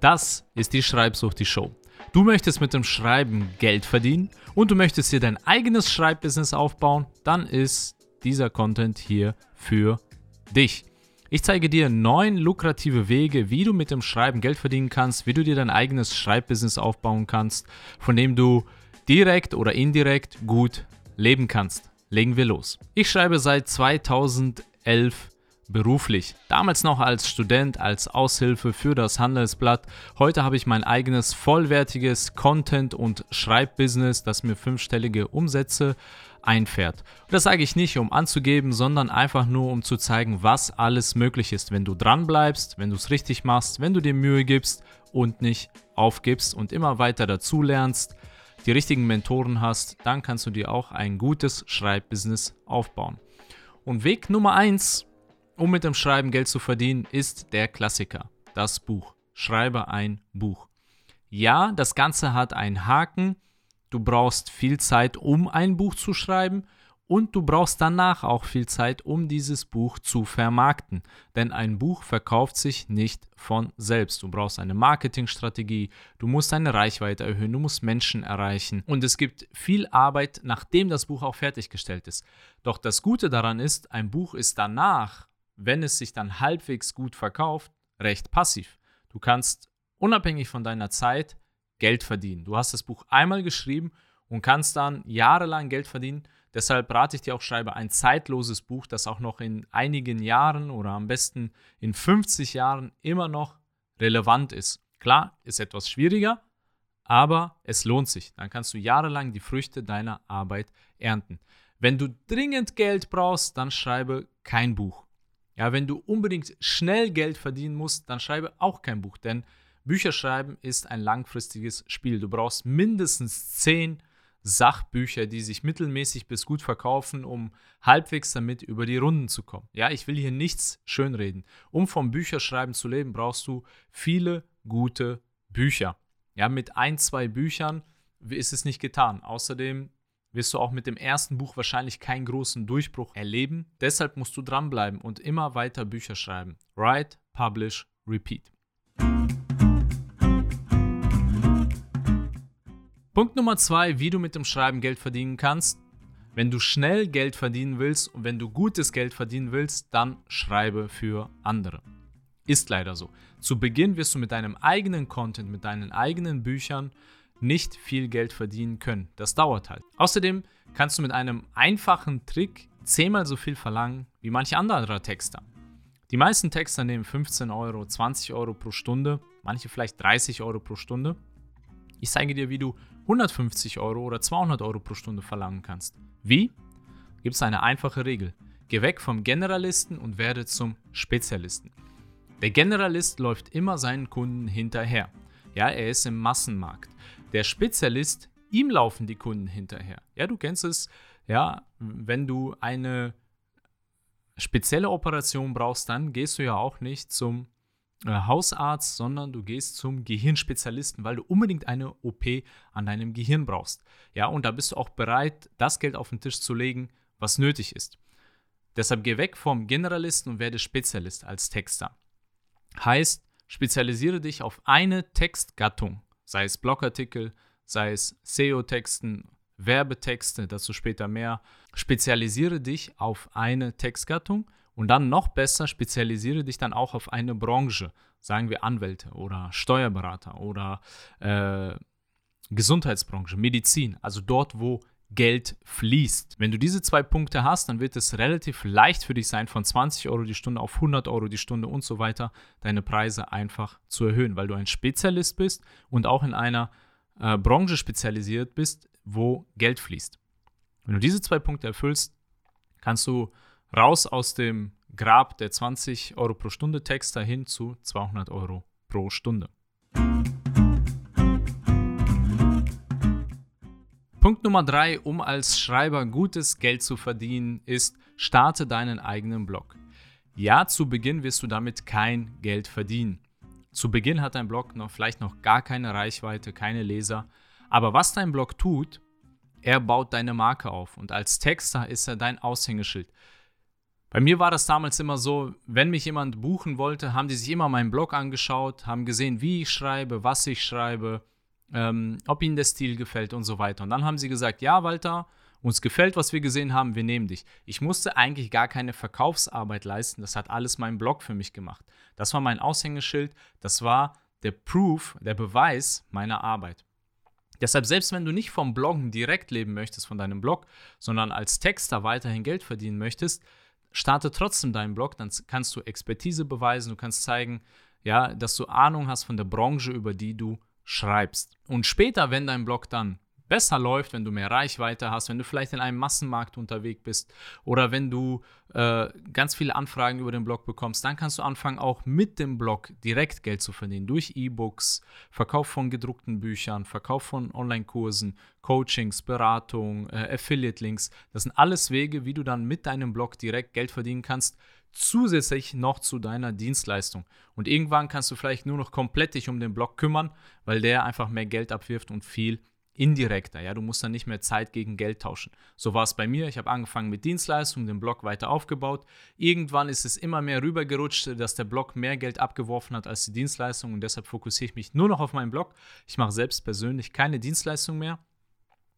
Das ist die Schreibsucht, die Show. Du möchtest mit dem Schreiben Geld verdienen und du möchtest dir dein eigenes Schreibbusiness aufbauen, dann ist dieser Content hier für dich. Ich zeige dir neun lukrative Wege, wie du mit dem Schreiben Geld verdienen kannst, wie du dir dein eigenes Schreibbusiness aufbauen kannst, von dem du direkt oder indirekt gut leben kannst. Legen wir los. Ich schreibe seit 2011 beruflich. Damals noch als Student, als Aushilfe für das Handelsblatt. Heute habe ich mein eigenes vollwertiges Content- und Schreibbusiness, das mir fünfstellige Umsätze einfährt. Und das sage ich nicht, um anzugeben, sondern einfach nur, um zu zeigen, was alles möglich ist, wenn du dran bleibst, wenn du es richtig machst, wenn du dir Mühe gibst und nicht aufgibst und immer weiter dazulernst, die richtigen Mentoren hast, dann kannst du dir auch ein gutes Schreibbusiness aufbauen. Und Weg Nummer eins um mit dem Schreiben Geld zu verdienen, ist der Klassiker, das Buch. Schreibe ein Buch. Ja, das Ganze hat einen Haken. Du brauchst viel Zeit, um ein Buch zu schreiben und du brauchst danach auch viel Zeit, um dieses Buch zu vermarkten. Denn ein Buch verkauft sich nicht von selbst. Du brauchst eine Marketingstrategie, du musst deine Reichweite erhöhen, du musst Menschen erreichen. Und es gibt viel Arbeit, nachdem das Buch auch fertiggestellt ist. Doch das Gute daran ist, ein Buch ist danach wenn es sich dann halbwegs gut verkauft, recht passiv. Du kannst unabhängig von deiner Zeit Geld verdienen. Du hast das Buch einmal geschrieben und kannst dann jahrelang Geld verdienen. Deshalb rate ich dir auch, schreibe ein zeitloses Buch, das auch noch in einigen Jahren oder am besten in 50 Jahren immer noch relevant ist. Klar, ist etwas schwieriger, aber es lohnt sich. Dann kannst du jahrelang die Früchte deiner Arbeit ernten. Wenn du dringend Geld brauchst, dann schreibe kein Buch. Ja, wenn du unbedingt schnell Geld verdienen musst, dann schreibe auch kein Buch, denn Bücher schreiben ist ein langfristiges Spiel. Du brauchst mindestens zehn Sachbücher, die sich mittelmäßig bis gut verkaufen, um halbwegs damit über die Runden zu kommen. Ja, ich will hier nichts schönreden. Um vom Bücherschreiben zu leben, brauchst du viele gute Bücher. Ja, mit ein, zwei Büchern ist es nicht getan. Außerdem wirst du auch mit dem ersten Buch wahrscheinlich keinen großen Durchbruch erleben. Deshalb musst du dranbleiben und immer weiter Bücher schreiben. Write, publish, repeat. Punkt Nummer zwei, wie du mit dem Schreiben Geld verdienen kannst. Wenn du schnell Geld verdienen willst und wenn du gutes Geld verdienen willst, dann schreibe für andere. Ist leider so. Zu Beginn wirst du mit deinem eigenen Content, mit deinen eigenen Büchern nicht viel Geld verdienen können. Das dauert halt. Außerdem kannst du mit einem einfachen Trick zehnmal so viel verlangen wie manche andere Texter. Die meisten Texter nehmen 15 Euro, 20 Euro pro Stunde, manche vielleicht 30 Euro pro Stunde. Ich zeige dir, wie du 150 Euro oder 200 Euro pro Stunde verlangen kannst. Wie? Gibt es eine einfache Regel. Geh weg vom Generalisten und werde zum Spezialisten. Der Generalist läuft immer seinen Kunden hinterher. Ja, er ist im Massenmarkt. Der Spezialist, ihm laufen die Kunden hinterher. Ja, du kennst es, ja, wenn du eine spezielle Operation brauchst, dann gehst du ja auch nicht zum äh, Hausarzt, sondern du gehst zum Gehirnspezialisten, weil du unbedingt eine OP an deinem Gehirn brauchst. Ja, und da bist du auch bereit, das Geld auf den Tisch zu legen, was nötig ist. Deshalb geh weg vom Generalisten und werde Spezialist als Texter. Heißt, spezialisiere dich auf eine Textgattung sei es Blogartikel, sei es SEO-Texten, Werbetexte, dazu später mehr. Spezialisiere dich auf eine Textgattung und dann noch besser spezialisiere dich dann auch auf eine Branche, sagen wir Anwälte oder Steuerberater oder äh, Gesundheitsbranche, Medizin, also dort, wo Geld fließt. Wenn du diese zwei Punkte hast, dann wird es relativ leicht für dich sein, von 20 Euro die Stunde auf 100 Euro die Stunde und so weiter deine Preise einfach zu erhöhen, weil du ein Spezialist bist und auch in einer äh, Branche spezialisiert bist, wo Geld fließt. Wenn du diese zwei Punkte erfüllst, kannst du raus aus dem Grab der 20 Euro pro Stunde Texter hin zu 200 Euro pro Stunde. Punkt Nummer drei, um als Schreiber gutes Geld zu verdienen, ist, starte deinen eigenen Blog. Ja, zu Beginn wirst du damit kein Geld verdienen. Zu Beginn hat dein Blog noch vielleicht noch gar keine Reichweite, keine Leser. Aber was dein Blog tut, er baut deine Marke auf und als Texter ist er dein Aushängeschild. Bei mir war das damals immer so, wenn mich jemand buchen wollte, haben die sich immer meinen Blog angeschaut, haben gesehen, wie ich schreibe, was ich schreibe, ähm, ob ihnen der Stil gefällt und so weiter. Und dann haben sie gesagt, ja, Walter, uns gefällt, was wir gesehen haben, wir nehmen dich. Ich musste eigentlich gar keine Verkaufsarbeit leisten, das hat alles mein Blog für mich gemacht. Das war mein Aushängeschild, das war der Proof, der Beweis meiner Arbeit. Deshalb, selbst wenn du nicht vom Bloggen direkt leben möchtest, von deinem Blog, sondern als Texter weiterhin Geld verdienen möchtest, starte trotzdem deinen Blog, dann kannst du Expertise beweisen, du kannst zeigen, ja, dass du Ahnung hast von der Branche, über die du schreibst. Und später, wenn dein Blog dann besser läuft, wenn du mehr Reichweite hast, wenn du vielleicht in einem Massenmarkt unterwegs bist oder wenn du äh, ganz viele Anfragen über den Blog bekommst, dann kannst du anfangen, auch mit dem Blog direkt Geld zu verdienen. Durch E-Books, Verkauf von gedruckten Büchern, Verkauf von Online-Kursen, Coachings, Beratung, äh, Affiliate-Links. Das sind alles Wege, wie du dann mit deinem Blog direkt Geld verdienen kannst zusätzlich noch zu deiner Dienstleistung. Und irgendwann kannst du vielleicht nur noch komplett dich um den Blog kümmern, weil der einfach mehr Geld abwirft und viel indirekter. Ja, du musst dann nicht mehr Zeit gegen Geld tauschen. So war es bei mir. Ich habe angefangen mit Dienstleistungen, den Blog weiter aufgebaut. Irgendwann ist es immer mehr rübergerutscht, dass der Blog mehr Geld abgeworfen hat als die Dienstleistung und deshalb fokussiere ich mich nur noch auf meinen Blog. Ich mache selbst persönlich keine Dienstleistung mehr.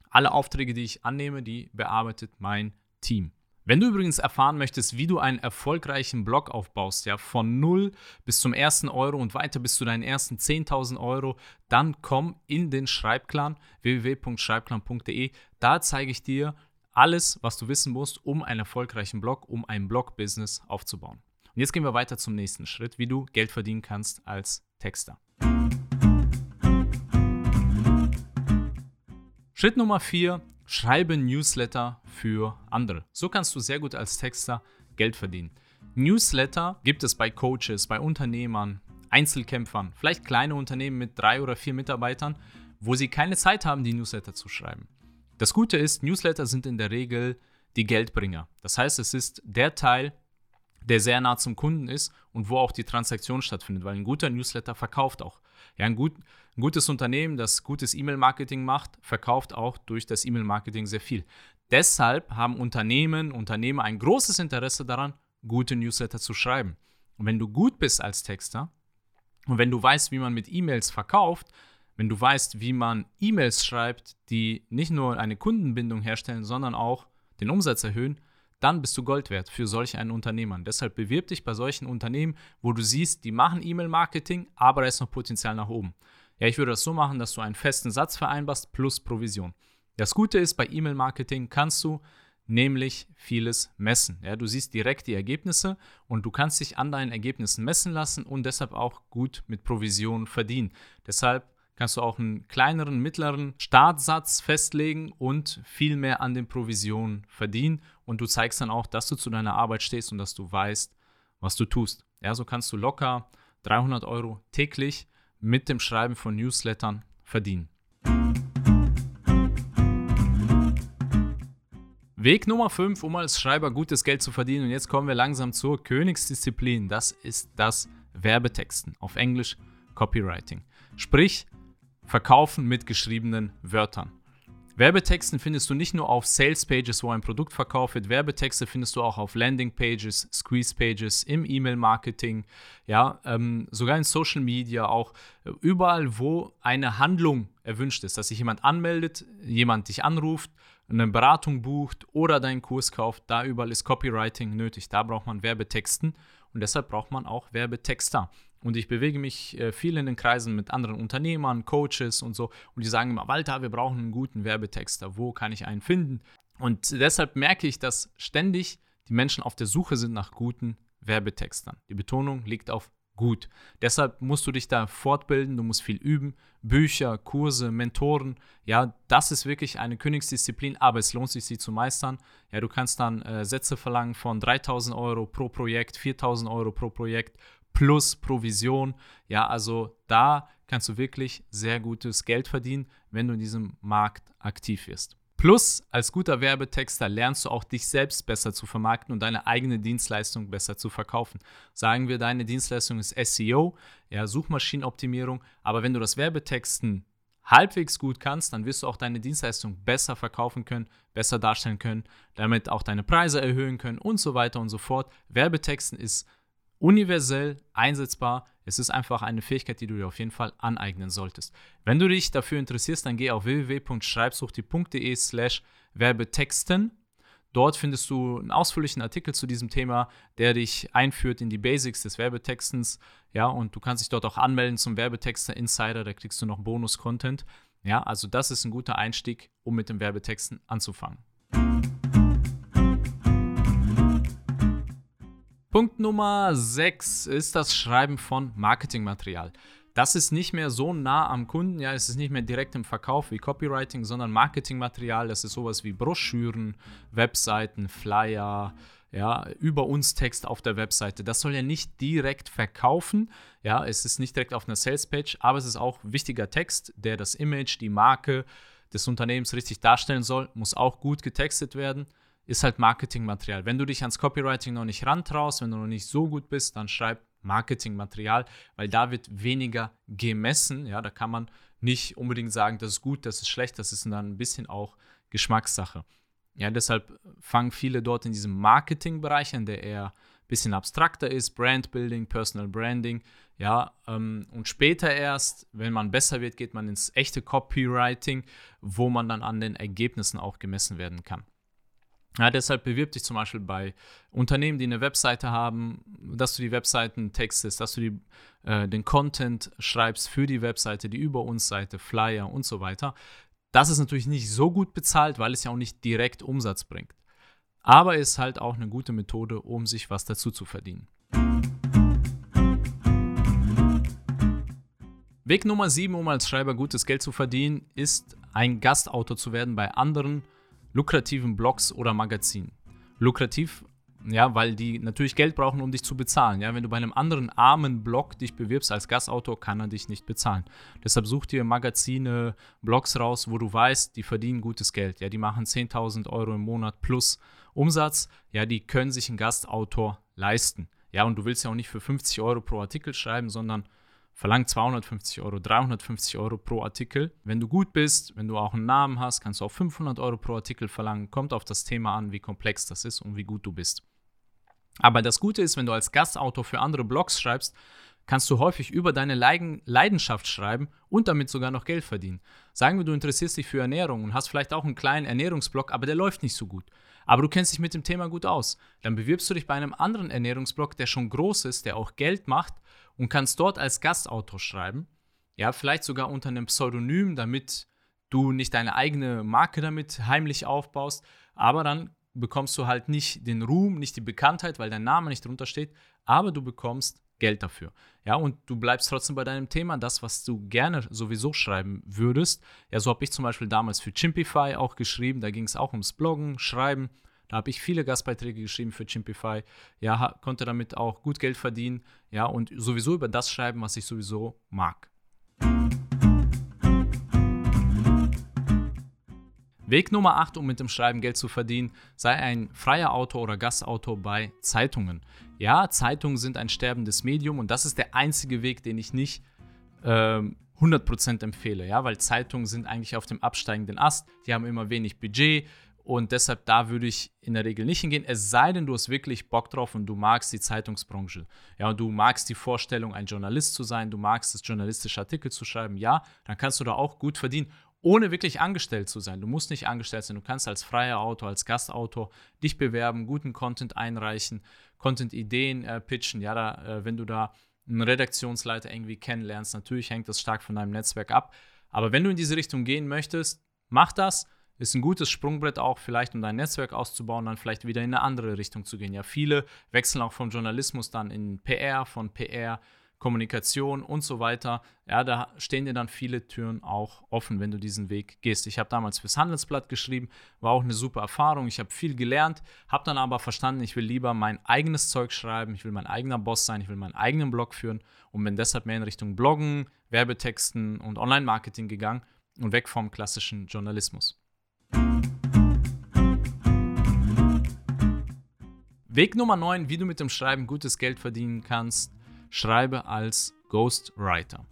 Alle Aufträge, die ich annehme, die bearbeitet mein Team. Wenn du übrigens erfahren möchtest, wie du einen erfolgreichen Blog aufbaust, ja, von 0 bis zum ersten Euro und weiter bis zu deinen ersten 10.000 Euro, dann komm in den Schreibclan www.schreibclan.de. Da zeige ich dir alles, was du wissen musst, um einen erfolgreichen Blog, um ein Blog-Business aufzubauen. Und jetzt gehen wir weiter zum nächsten Schritt, wie du Geld verdienen kannst als Texter. Schritt Nummer 4, Schreibe Newsletter für andere. So kannst du sehr gut als Texter Geld verdienen. Newsletter gibt es bei Coaches, bei Unternehmern, Einzelkämpfern, vielleicht kleine Unternehmen mit drei oder vier Mitarbeitern, wo sie keine Zeit haben, die Newsletter zu schreiben. Das Gute ist, Newsletter sind in der Regel die Geldbringer. Das heißt, es ist der Teil, der sehr nah zum Kunden ist und wo auch die Transaktion stattfindet, weil ein guter Newsletter verkauft auch. Ja, ein, gut, ein gutes Unternehmen, das gutes E-Mail-Marketing macht, verkauft auch durch das E-Mail-Marketing sehr viel. Deshalb haben Unternehmen, Unternehmer ein großes Interesse daran, gute Newsletter zu schreiben. Und wenn du gut bist als Texter und wenn du weißt, wie man mit E-Mails verkauft, wenn du weißt, wie man E-Mails schreibt, die nicht nur eine Kundenbindung herstellen, sondern auch den Umsatz erhöhen, dann bist du Gold wert für solch einen Unternehmer. Deshalb bewirb dich bei solchen Unternehmen, wo du siehst, die machen E-Mail-Marketing, aber da ist noch Potenzial nach oben. Ja, ich würde das so machen, dass du einen festen Satz vereinbarst plus Provision. Das Gute ist, bei E-Mail-Marketing kannst du nämlich vieles messen. Ja, du siehst direkt die Ergebnisse und du kannst dich an deinen Ergebnissen messen lassen und deshalb auch gut mit Provision verdienen. Deshalb kannst du auch einen kleineren, mittleren Startsatz festlegen und viel mehr an den Provisionen verdienen. Und du zeigst dann auch, dass du zu deiner Arbeit stehst und dass du weißt, was du tust. Ja, so kannst du locker 300 Euro täglich mit dem Schreiben von Newslettern verdienen. Weg Nummer 5, um als Schreiber gutes Geld zu verdienen. Und jetzt kommen wir langsam zur Königsdisziplin. Das ist das Werbetexten. Auf Englisch Copywriting. Sprich, Verkaufen mit geschriebenen Wörtern. Werbetexten findest du nicht nur auf Sales Pages, wo ein Produkt verkauft wird. Werbetexte findest du auch auf Landing Pages, Squeeze Pages, im E-Mail-Marketing, ja, ähm, sogar in Social Media, auch äh, überall, wo eine Handlung erwünscht ist, dass sich jemand anmeldet, jemand dich anruft, eine Beratung bucht oder deinen Kurs kauft. Da überall ist Copywriting nötig. Da braucht man Werbetexten und deshalb braucht man auch Werbetexter. Und ich bewege mich äh, viel in den Kreisen mit anderen Unternehmern, Coaches und so. Und die sagen immer, Walter, wir brauchen einen guten Werbetexter. Wo kann ich einen finden? Und deshalb merke ich, dass ständig die Menschen auf der Suche sind nach guten Werbetextern. Die Betonung liegt auf gut. Deshalb musst du dich da fortbilden, du musst viel üben. Bücher, Kurse, Mentoren, ja, das ist wirklich eine Königsdisziplin, aber es lohnt sich, sie zu meistern. Ja, du kannst dann äh, Sätze verlangen von 3000 Euro pro Projekt, 4000 Euro pro Projekt plus Provision. Ja, also da kannst du wirklich sehr gutes Geld verdienen, wenn du in diesem Markt aktiv wirst. Plus, als guter Werbetexter lernst du auch dich selbst besser zu vermarkten und deine eigene Dienstleistung besser zu verkaufen. Sagen wir, deine Dienstleistung ist SEO, ja, Suchmaschinenoptimierung, aber wenn du das Werbetexten halbwegs gut kannst, dann wirst du auch deine Dienstleistung besser verkaufen können, besser darstellen können, damit auch deine Preise erhöhen können und so weiter und so fort. Werbetexten ist universell einsetzbar. Es ist einfach eine Fähigkeit, die du dir auf jeden Fall aneignen solltest. Wenn du dich dafür interessierst, dann geh auf www.schreibsuchti.de slash Werbetexten. Dort findest du einen ausführlichen Artikel zu diesem Thema, der dich einführt in die Basics des Werbetextens. Ja, und du kannst dich dort auch anmelden zum Werbetexter Insider, da kriegst du noch Bonus-Content. Ja, also das ist ein guter Einstieg, um mit dem Werbetexten anzufangen. Punkt Nummer 6 ist das Schreiben von Marketingmaterial. Das ist nicht mehr so nah am Kunden, ja, es ist nicht mehr direkt im Verkauf wie Copywriting, sondern Marketingmaterial, das ist sowas wie Broschüren, Webseiten, Flyer, ja, über uns Text auf der Webseite. Das soll ja nicht direkt verkaufen, ja, es ist nicht direkt auf einer Salespage, aber es ist auch wichtiger Text, der das Image, die Marke des Unternehmens richtig darstellen soll, muss auch gut getextet werden ist halt Marketingmaterial. Wenn du dich ans Copywriting noch nicht rantraust, wenn du noch nicht so gut bist, dann schreib Marketingmaterial, weil da wird weniger gemessen. Ja, da kann man nicht unbedingt sagen, das ist gut, das ist schlecht, das ist dann ein bisschen auch Geschmackssache. Ja, deshalb fangen viele dort in diesem Marketingbereich an, der eher ein bisschen abstrakter ist, Brandbuilding, Personal Branding, ja, ähm, und später erst, wenn man besser wird, geht man ins echte Copywriting, wo man dann an den Ergebnissen auch gemessen werden kann. Ja, deshalb bewirb dich zum Beispiel bei Unternehmen, die eine Webseite haben, dass du die Webseiten textest, dass du die, äh, den Content schreibst für die Webseite, die Über uns Seite, Flyer und so weiter. Das ist natürlich nicht so gut bezahlt, weil es ja auch nicht direkt Umsatz bringt. Aber ist halt auch eine gute Methode, um sich was dazu zu verdienen. Weg Nummer 7, um als Schreiber gutes Geld zu verdienen, ist ein Gastautor zu werden bei anderen lukrativen Blogs oder Magazinen. Lukrativ, ja, weil die natürlich Geld brauchen, um dich zu bezahlen. Ja, wenn du bei einem anderen armen Blog dich bewirbst als Gastautor, kann er dich nicht bezahlen. Deshalb such dir Magazine, Blogs raus, wo du weißt, die verdienen gutes Geld. Ja, die machen 10.000 Euro im Monat plus Umsatz. Ja, die können sich einen Gastautor leisten. Ja, und du willst ja auch nicht für 50 Euro pro Artikel schreiben, sondern verlangt 250 Euro, 350 Euro pro Artikel. Wenn du gut bist, wenn du auch einen Namen hast, kannst du auch 500 Euro pro Artikel verlangen. Kommt auf das Thema an, wie komplex das ist und wie gut du bist. Aber das Gute ist, wenn du als Gastautor für andere Blogs schreibst, kannst du häufig über deine Leidenschaft schreiben und damit sogar noch Geld verdienen. Sagen wir, du interessierst dich für Ernährung und hast vielleicht auch einen kleinen Ernährungsblog, aber der läuft nicht so gut. Aber du kennst dich mit dem Thema gut aus. Dann bewirbst du dich bei einem anderen Ernährungsblog, der schon groß ist, der auch Geld macht und kannst dort als Gastautor schreiben. Ja, vielleicht sogar unter einem Pseudonym, damit du nicht deine eigene Marke damit heimlich aufbaust. Aber dann bekommst du halt nicht den Ruhm, nicht die Bekanntheit, weil dein Name nicht drunter steht, aber du bekommst Geld dafür. Ja, und du bleibst trotzdem bei deinem Thema, das, was du gerne sowieso schreiben würdest. Ja, so habe ich zum Beispiel damals für Chimpify auch geschrieben. Da ging es auch ums Bloggen, Schreiben. Da habe ich viele Gastbeiträge geschrieben für Chimpify. Ja, konnte damit auch gut Geld verdienen. Ja, und sowieso über das schreiben, was ich sowieso mag. Weg Nummer 8, um mit dem Schreiben Geld zu verdienen, sei ein freier Autor oder Gastautor bei Zeitungen. Ja, Zeitungen sind ein sterbendes Medium und das ist der einzige Weg, den ich nicht ähm, 100% empfehle, ja, weil Zeitungen sind eigentlich auf dem absteigenden Ast, die haben immer wenig Budget, und deshalb da würde ich in der Regel nicht hingehen, es sei denn, du hast wirklich Bock drauf und du magst die Zeitungsbranche. Ja, und du magst die Vorstellung, ein Journalist zu sein, du magst es, journalistische Artikel zu schreiben, ja, dann kannst du da auch gut verdienen, ohne wirklich angestellt zu sein. Du musst nicht angestellt sein, du kannst als freier Autor, als Gastautor dich bewerben, guten Content einreichen, Content-Ideen äh, pitchen. Ja, da, äh, wenn du da einen Redaktionsleiter irgendwie kennenlernst, natürlich hängt das stark von deinem Netzwerk ab. Aber wenn du in diese Richtung gehen möchtest, mach das ist ein gutes Sprungbrett auch vielleicht, um dein Netzwerk auszubauen, dann vielleicht wieder in eine andere Richtung zu gehen. Ja, viele wechseln auch vom Journalismus dann in PR, von PR, Kommunikation und so weiter. Ja, da stehen dir dann viele Türen auch offen, wenn du diesen Weg gehst. Ich habe damals fürs Handelsblatt geschrieben, war auch eine super Erfahrung. Ich habe viel gelernt, habe dann aber verstanden, ich will lieber mein eigenes Zeug schreiben, ich will mein eigener Boss sein, ich will meinen eigenen Blog führen und bin deshalb mehr in Richtung Bloggen, Werbetexten und Online-Marketing gegangen und weg vom klassischen Journalismus. Weg Nummer 9, wie du mit dem Schreiben gutes Geld verdienen kannst, schreibe als Ghostwriter.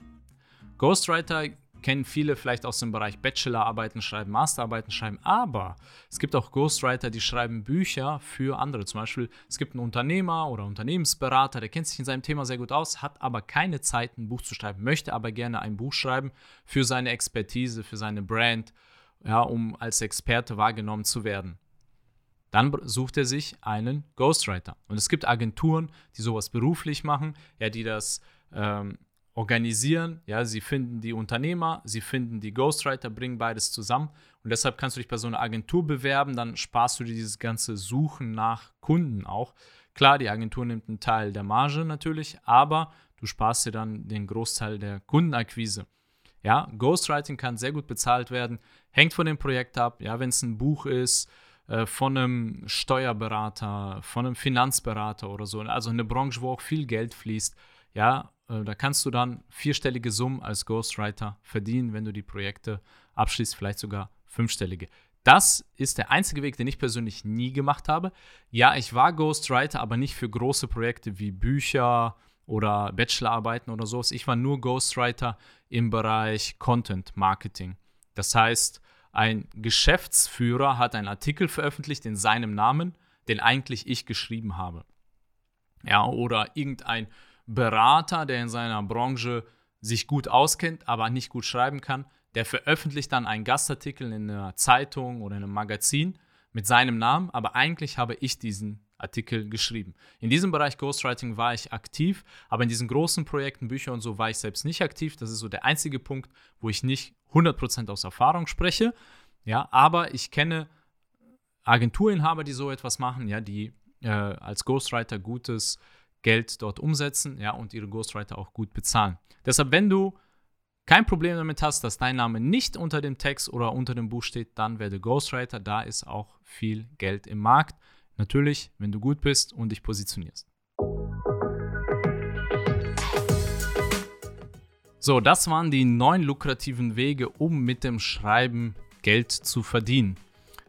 Ghostwriter kennen viele vielleicht aus dem Bereich Bachelorarbeiten schreiben, Masterarbeiten schreiben, aber es gibt auch Ghostwriter, die schreiben Bücher für andere. Zum Beispiel, es gibt einen Unternehmer oder Unternehmensberater, der kennt sich in seinem Thema sehr gut aus, hat aber keine Zeit, ein Buch zu schreiben, möchte aber gerne ein Buch schreiben für seine Expertise, für seine Brand, ja, um als Experte wahrgenommen zu werden. Dann sucht er sich einen Ghostwriter. Und es gibt Agenturen, die sowas beruflich machen, ja, die das ähm, organisieren. Ja, sie finden die Unternehmer, sie finden die Ghostwriter, bringen beides zusammen. Und deshalb kannst du dich bei so einer Agentur bewerben, dann sparst du dir dieses ganze Suchen nach Kunden auch. Klar, die Agentur nimmt einen Teil der Marge natürlich, aber du sparst dir dann den Großteil der Kundenakquise. Ja, Ghostwriting kann sehr gut bezahlt werden, hängt von dem Projekt ab. Ja, wenn es ein Buch ist, äh, von einem Steuerberater, von einem Finanzberater oder so, also eine Branche, wo auch viel Geld fließt, ja, äh, da kannst du dann vierstellige Summen als Ghostwriter verdienen, wenn du die Projekte abschließt, vielleicht sogar fünfstellige. Das ist der einzige Weg, den ich persönlich nie gemacht habe. Ja, ich war Ghostwriter, aber nicht für große Projekte wie Bücher oder Bachelorarbeiten oder sowas. Ich war nur Ghostwriter im Bereich Content Marketing. Das heißt, ein Geschäftsführer hat einen Artikel veröffentlicht in seinem Namen, den eigentlich ich geschrieben habe. Ja, oder irgendein Berater, der in seiner Branche sich gut auskennt, aber nicht gut schreiben kann, der veröffentlicht dann einen Gastartikel in einer Zeitung oder in einem Magazin mit seinem Namen, aber eigentlich habe ich diesen Artikel geschrieben. In diesem Bereich Ghostwriting war ich aktiv, aber in diesen großen Projekten, Bücher und so war ich selbst nicht aktiv. Das ist so der einzige Punkt, wo ich nicht 100% aus Erfahrung spreche. Ja, aber ich kenne Agenturinhaber, die so etwas machen, ja, die äh, als Ghostwriter gutes Geld dort umsetzen ja, und ihre Ghostwriter auch gut bezahlen. Deshalb, wenn du kein Problem damit hast, dass dein Name nicht unter dem Text oder unter dem Buch steht, dann werde Ghostwriter. Da ist auch viel Geld im Markt. Natürlich, wenn du gut bist und dich positionierst. So, das waren die neun lukrativen Wege, um mit dem Schreiben Geld zu verdienen.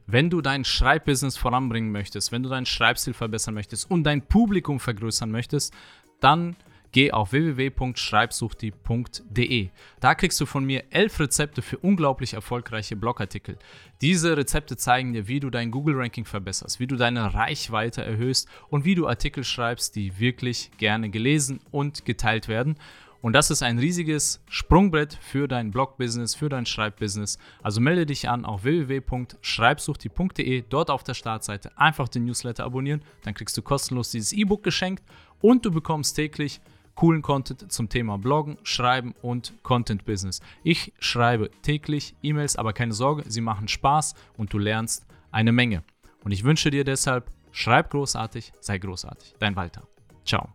Wenn du dein Schreibbusiness voranbringen möchtest, wenn du deinen Schreibstil verbessern möchtest und dein Publikum vergrößern möchtest, dann geh auf www.schreibsuchti.de. Da kriegst du von mir elf Rezepte für unglaublich erfolgreiche Blogartikel. Diese Rezepte zeigen dir, wie du dein Google-Ranking verbesserst, wie du deine Reichweite erhöhst und wie du Artikel schreibst, die wirklich gerne gelesen und geteilt werden. Und das ist ein riesiges Sprungbrett für dein Blog-Business, für dein Schreibbusiness. Also melde dich an auf www.schreibsuchti.de, dort auf der Startseite einfach den Newsletter abonnieren, dann kriegst du kostenlos dieses E-Book geschenkt und du bekommst täglich coolen Content zum Thema Bloggen, Schreiben und Content Business. Ich schreibe täglich E-Mails, aber keine Sorge, sie machen Spaß und du lernst eine Menge. Und ich wünsche dir deshalb, schreib großartig, sei großartig. Dein Walter. Ciao.